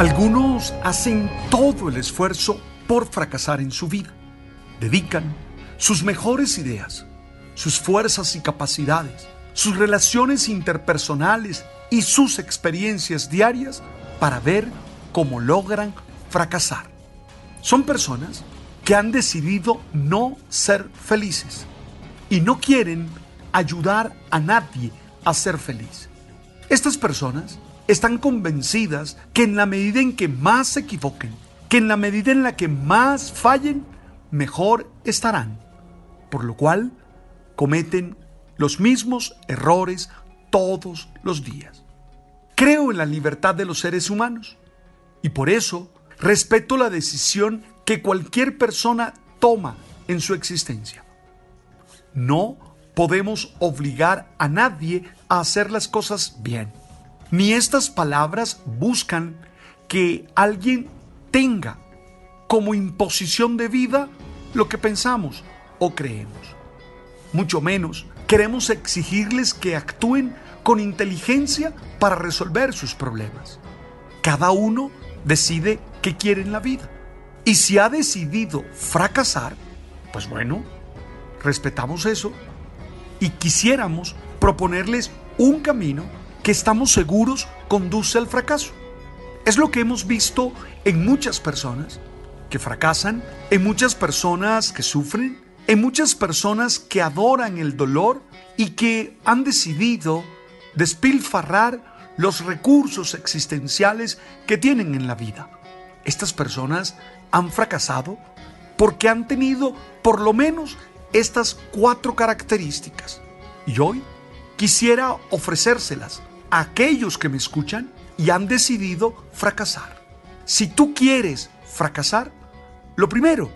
Algunos hacen todo el esfuerzo por fracasar en su vida. Dedican sus mejores ideas, sus fuerzas y capacidades, sus relaciones interpersonales y sus experiencias diarias para ver cómo logran fracasar. Son personas que han decidido no ser felices y no quieren ayudar a nadie a ser feliz. Estas personas están convencidas que en la medida en que más se equivoquen, que en la medida en la que más fallen, mejor estarán. Por lo cual, cometen los mismos errores todos los días. Creo en la libertad de los seres humanos y por eso respeto la decisión que cualquier persona toma en su existencia. No podemos obligar a nadie a hacer las cosas bien ni estas palabras buscan que alguien tenga como imposición de vida lo que pensamos o creemos. Mucho menos queremos exigirles que actúen con inteligencia para resolver sus problemas. Cada uno decide qué quiere en la vida. Y si ha decidido fracasar, pues bueno, respetamos eso y quisiéramos proponerles un camino que estamos seguros conduce al fracaso. Es lo que hemos visto en muchas personas que fracasan, en muchas personas que sufren, en muchas personas que adoran el dolor y que han decidido despilfarrar los recursos existenciales que tienen en la vida. Estas personas han fracasado porque han tenido por lo menos estas cuatro características. Y hoy quisiera ofrecérselas aquellos que me escuchan y han decidido fracasar. Si tú quieres fracasar, lo primero,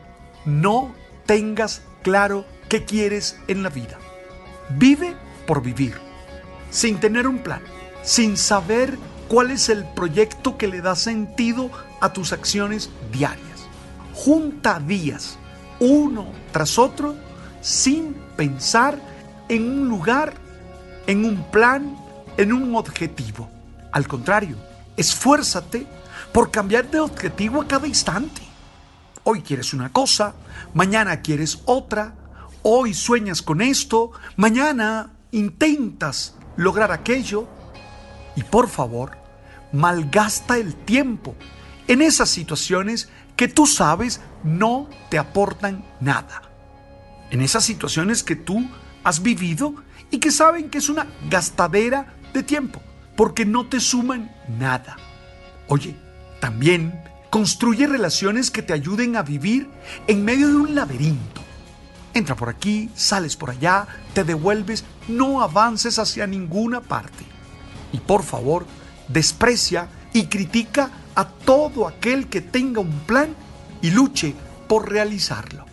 no tengas claro qué quieres en la vida. Vive por vivir, sin tener un plan, sin saber cuál es el proyecto que le da sentido a tus acciones diarias. Junta días, uno tras otro, sin pensar en un lugar, en un plan, en un objetivo. Al contrario, esfuérzate por cambiar de objetivo a cada instante. Hoy quieres una cosa, mañana quieres otra, hoy sueñas con esto, mañana intentas lograr aquello. Y por favor, malgasta el tiempo en esas situaciones que tú sabes no te aportan nada. En esas situaciones que tú has vivido y que saben que es una gastadera de tiempo, porque no te suman nada. Oye, también construye relaciones que te ayuden a vivir en medio de un laberinto. Entra por aquí, sales por allá, te devuelves, no avances hacia ninguna parte. Y por favor, desprecia y critica a todo aquel que tenga un plan y luche por realizarlo.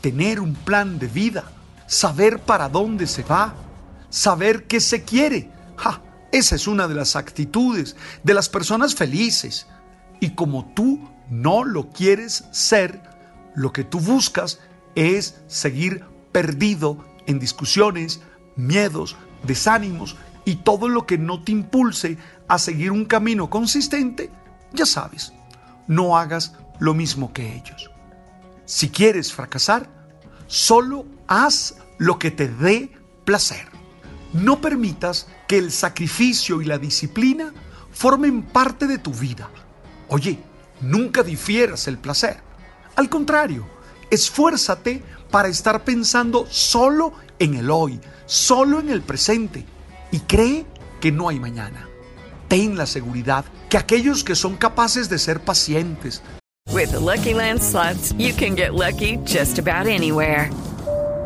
Tener un plan de vida, saber para dónde se va, saber qué se quiere, esa es una de las actitudes de las personas felices. Y como tú no lo quieres ser, lo que tú buscas es seguir perdido en discusiones, miedos, desánimos y todo lo que no te impulse a seguir un camino consistente, ya sabes, no hagas lo mismo que ellos. Si quieres fracasar, solo haz lo que te dé placer. No permitas que el sacrificio y la disciplina formen parte de tu vida. Oye, nunca difieras el placer. Al contrario, esfuérzate para estar pensando solo en el hoy, solo en el presente y cree que no hay mañana. Ten la seguridad que aquellos que son capaces de ser pacientes. With the Lucky Land you can get lucky just about anywhere.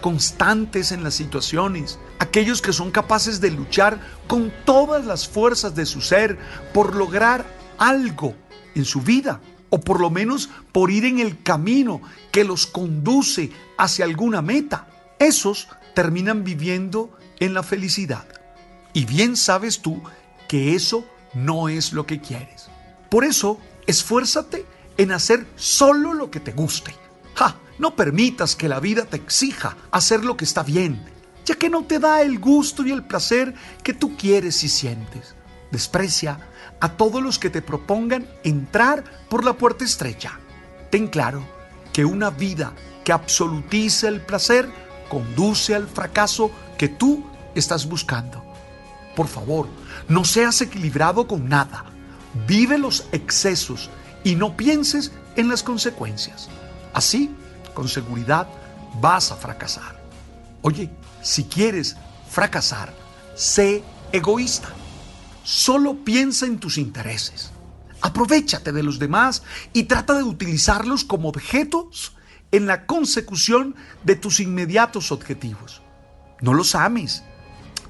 Constantes en las situaciones, aquellos que son capaces de luchar con todas las fuerzas de su ser por lograr algo en su vida, o por lo menos por ir en el camino que los conduce hacia alguna meta. Esos terminan viviendo en la felicidad. Y bien sabes tú que eso no es lo que quieres. Por eso, esfuérzate en hacer solo lo que te guste. ¡Ja! No permitas que la vida te exija hacer lo que está bien, ya que no te da el gusto y el placer que tú quieres y sientes. Desprecia a todos los que te propongan entrar por la puerta estrecha. Ten claro que una vida que absolutiza el placer conduce al fracaso que tú estás buscando. Por favor, no seas equilibrado con nada. Vive los excesos y no pienses en las consecuencias. Así con seguridad vas a fracasar. Oye, si quieres fracasar, sé egoísta. Solo piensa en tus intereses. Aprovechate de los demás y trata de utilizarlos como objetos en la consecución de tus inmediatos objetivos. No los ames,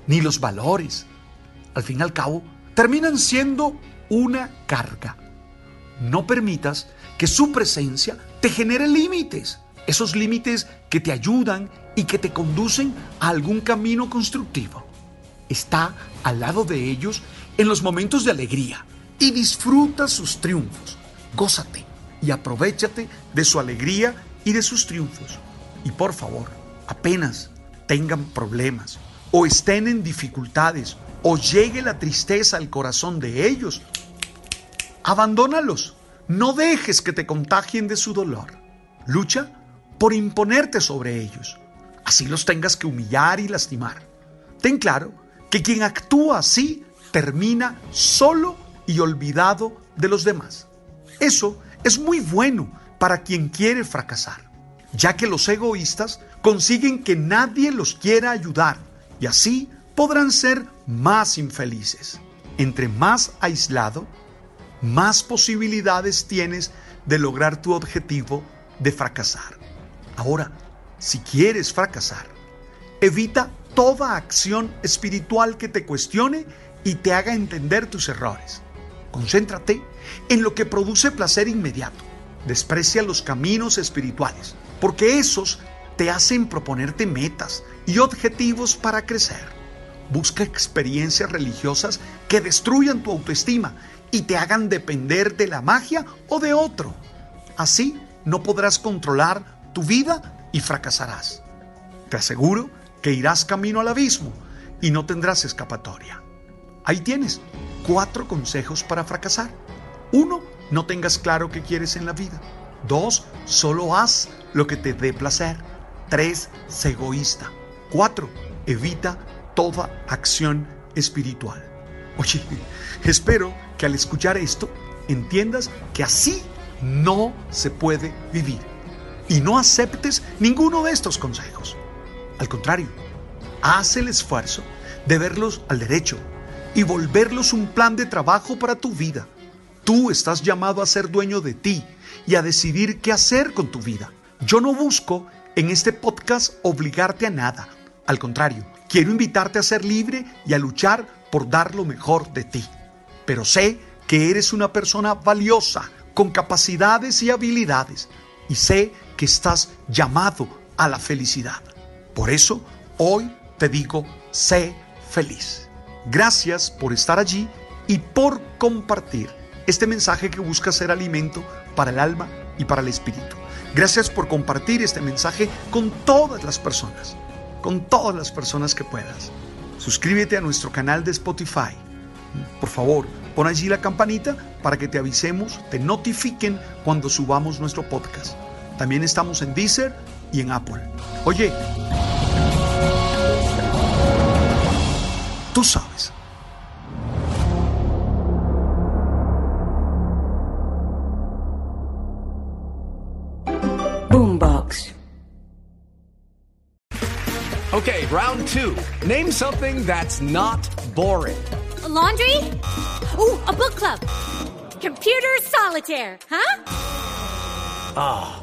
ni los valores. Al fin y al cabo, terminan siendo una carga. No permitas que su presencia te genere límites esos límites que te ayudan y que te conducen a algún camino constructivo. Está al lado de ellos en los momentos de alegría y disfruta sus triunfos. Gózate y aprovechate de su alegría y de sus triunfos. Y por favor, apenas tengan problemas o estén en dificultades o llegue la tristeza al corazón de ellos, abandónalos. No dejes que te contagien de su dolor. Lucha por imponerte sobre ellos. Así los tengas que humillar y lastimar. Ten claro que quien actúa así termina solo y olvidado de los demás. Eso es muy bueno para quien quiere fracasar, ya que los egoístas consiguen que nadie los quiera ayudar y así podrán ser más infelices. Entre más aislado, más posibilidades tienes de lograr tu objetivo de fracasar. Ahora, si quieres fracasar, evita toda acción espiritual que te cuestione y te haga entender tus errores. Concéntrate en lo que produce placer inmediato. Desprecia los caminos espirituales, porque esos te hacen proponerte metas y objetivos para crecer. Busca experiencias religiosas que destruyan tu autoestima y te hagan depender de la magia o de otro. Así no podrás controlar tu vida y fracasarás. Te aseguro que irás camino al abismo y no tendrás escapatoria. Ahí tienes cuatro consejos para fracasar. Uno, no tengas claro qué quieres en la vida. Dos, solo haz lo que te dé placer. Tres, sé egoísta. Cuatro, evita toda acción espiritual. Oye, espero que al escuchar esto entiendas que así no se puede vivir y no aceptes ninguno de estos consejos. Al contrario, haz el esfuerzo de verlos al derecho y volverlos un plan de trabajo para tu vida. Tú estás llamado a ser dueño de ti y a decidir qué hacer con tu vida. Yo no busco en este podcast obligarte a nada. Al contrario, quiero invitarte a ser libre y a luchar por dar lo mejor de ti. Pero sé que eres una persona valiosa, con capacidades y habilidades, y sé que estás llamado a la felicidad. Por eso, hoy te digo, sé feliz. Gracias por estar allí y por compartir este mensaje que busca ser alimento para el alma y para el espíritu. Gracias por compartir este mensaje con todas las personas, con todas las personas que puedas. Suscríbete a nuestro canal de Spotify. Por favor, pon allí la campanita para que te avisemos, te notifiquen cuando subamos nuestro podcast. También estamos en Deezer y en Apple. Oye, tú sabes. Boombox. Okay, round two. Name something that's not boring. A laundry? Ooh, a book club. Computer solitaire, huh? Ah,